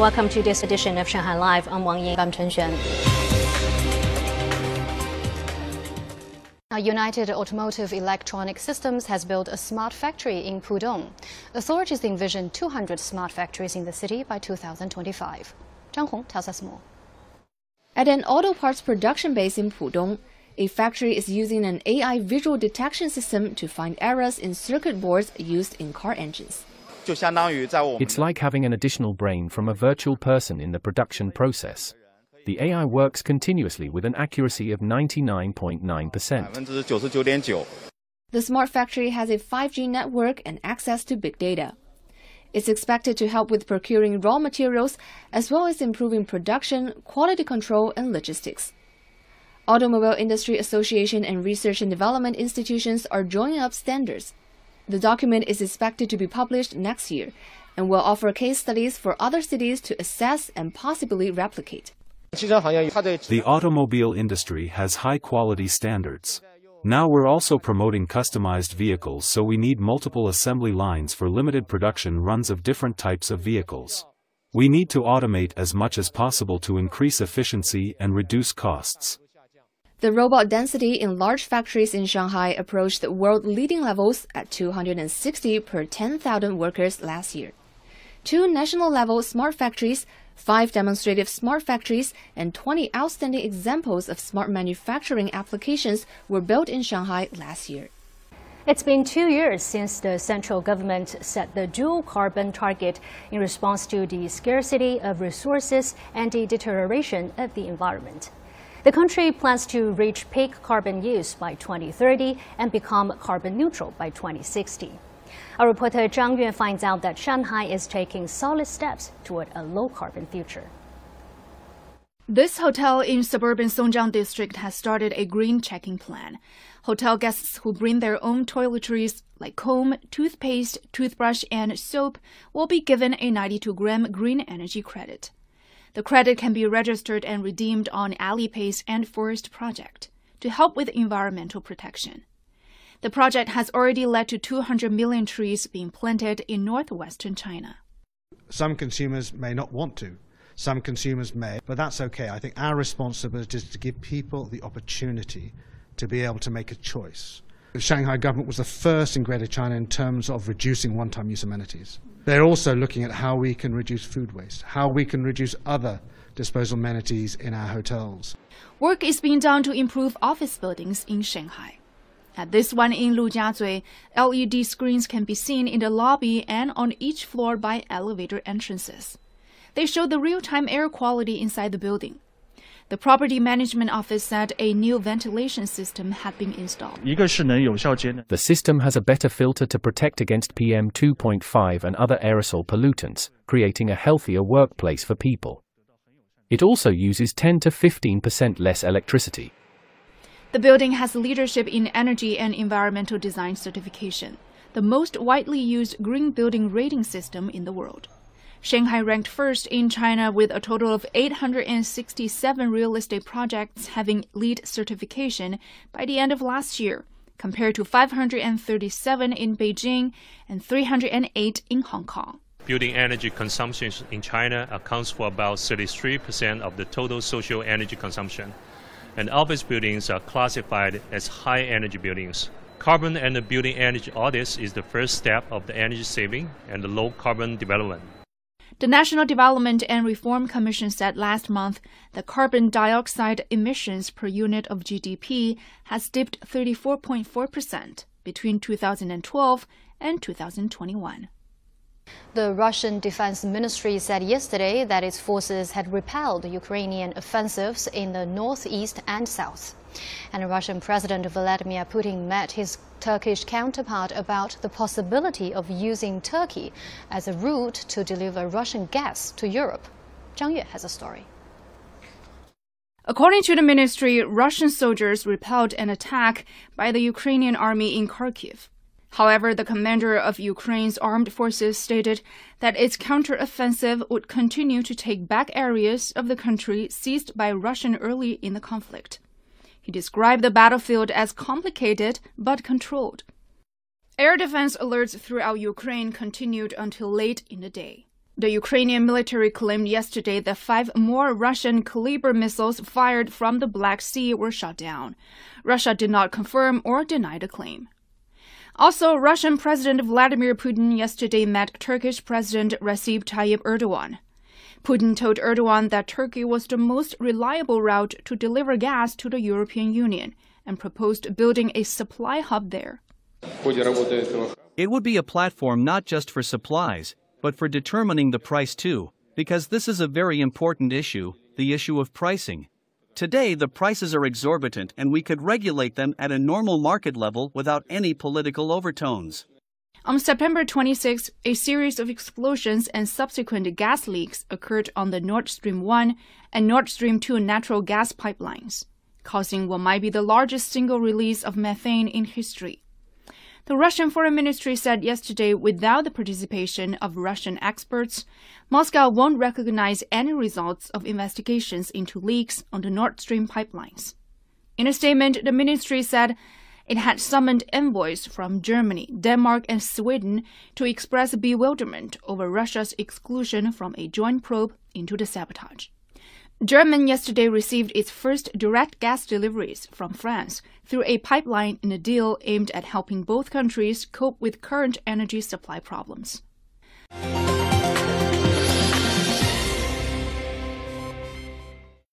Welcome to this edition of Shanghai Live. I'm Wang Ying. I'm Chen Xuan. United Automotive Electronic Systems has built a smart factory in Pudong. Authorities envision 200 smart factories in the city by 2025. Zhang Hong tells us more. At an auto parts production base in Pudong, a factory is using an AI visual detection system to find errors in circuit boards used in car engines. It's like having an additional brain from a virtual person in the production process. The AI works continuously with an accuracy of 99.9%. The smart factory has a 5G network and access to big data. It's expected to help with procuring raw materials as well as improving production, quality control, and logistics. Automobile Industry Association and research and development institutions are drawing up standards. The document is expected to be published next year and will offer case studies for other cities to assess and possibly replicate. The automobile industry has high quality standards. Now we're also promoting customized vehicles so we need multiple assembly lines for limited production runs of different types of vehicles. We need to automate as much as possible to increase efficiency and reduce costs. The robot density in large factories in Shanghai approached the world leading levels at 260 per 10,000 workers last year. Two national level smart factories five demonstrative smart factories, and 20 outstanding examples of smart manufacturing applications were built in Shanghai last year. It's been two years since the central government set the dual carbon target in response to the scarcity of resources and the deterioration of the environment. The country plans to reach peak carbon use by 2030 and become carbon neutral by 2060. Our reporter Zhang Yue finds out that Shanghai is taking solid steps toward a low carbon future. This hotel in suburban Songjiang district has started a green checking plan. Hotel guests who bring their own toiletries like comb, toothpaste, toothbrush, and soap will be given a 92 gram green energy credit. The credit can be registered and redeemed on Alipay's Ant Forest project to help with environmental protection. The project has already led to 200 million trees being planted in northwestern China. Some consumers may not want to. Some consumers may, but that's okay. I think our responsibility is to give people the opportunity to be able to make a choice. The Shanghai government was the first in Greater China in terms of reducing one-time use amenities. They're also looking at how we can reduce food waste, how we can reduce other disposal amenities in our hotels. Work is being done to improve office buildings in Shanghai. At this one in Lujiazui, LED screens can be seen in the lobby and on each floor by elevator entrances. They show the real-time air quality inside the building. The property management office said a new ventilation system had been installed. The system has a better filter to protect against PM 2.5 and other aerosol pollutants, creating a healthier workplace for people. It also uses 10 to 15% less electricity. The building has leadership in energy and environmental design certification, the most widely used green building rating system in the world. Shanghai ranked first in China with a total of 867 real estate projects having LEED certification by the end of last year, compared to 537 in Beijing and 308 in Hong Kong. Building energy consumption in China accounts for about 33% of the total social energy consumption and office buildings are classified as high energy buildings. Carbon and building energy audits is the first step of the energy saving and the low carbon development. The National Development and Reform Commission said last month that carbon dioxide emissions per unit of GDP has dipped 34.4% between 2012 and 2021. The Russian Defense Ministry said yesterday that its forces had repelled Ukrainian offensives in the northeast and south. And Russian President Vladimir Putin met his Turkish counterpart about the possibility of using Turkey as a route to deliver Russian gas to Europe. Zhang Yue has a story. According to the ministry, Russian soldiers repelled an attack by the Ukrainian army in Kharkiv. However, the commander of Ukraine's armed forces stated that its counteroffensive would continue to take back areas of the country seized by Russia early in the conflict. He described the battlefield as complicated but controlled. Air defense alerts throughout Ukraine continued until late in the day. The Ukrainian military claimed yesterday that five more Russian Kalibr missiles fired from the Black Sea were shot down. Russia did not confirm or deny the claim. Also, Russian President Vladimir Putin yesterday met Turkish President Recep Tayyip Erdogan. Putin told Erdogan that Turkey was the most reliable route to deliver gas to the European Union and proposed building a supply hub there. It would be a platform not just for supplies, but for determining the price too, because this is a very important issue the issue of pricing. Today, the prices are exorbitant, and we could regulate them at a normal market level without any political overtones. On September 26, a series of explosions and subsequent gas leaks occurred on the Nord Stream 1 and Nord Stream 2 natural gas pipelines, causing what might be the largest single release of methane in history. The Russian Foreign Ministry said yesterday without the participation of Russian experts, Moscow won't recognize any results of investigations into leaks on the Nord Stream pipelines. In a statement, the ministry said it had summoned envoys from Germany, Denmark, and Sweden to express bewilderment over Russia's exclusion from a joint probe into the sabotage. Germany yesterday received its first direct gas deliveries from France through a pipeline in a deal aimed at helping both countries cope with current energy supply problems.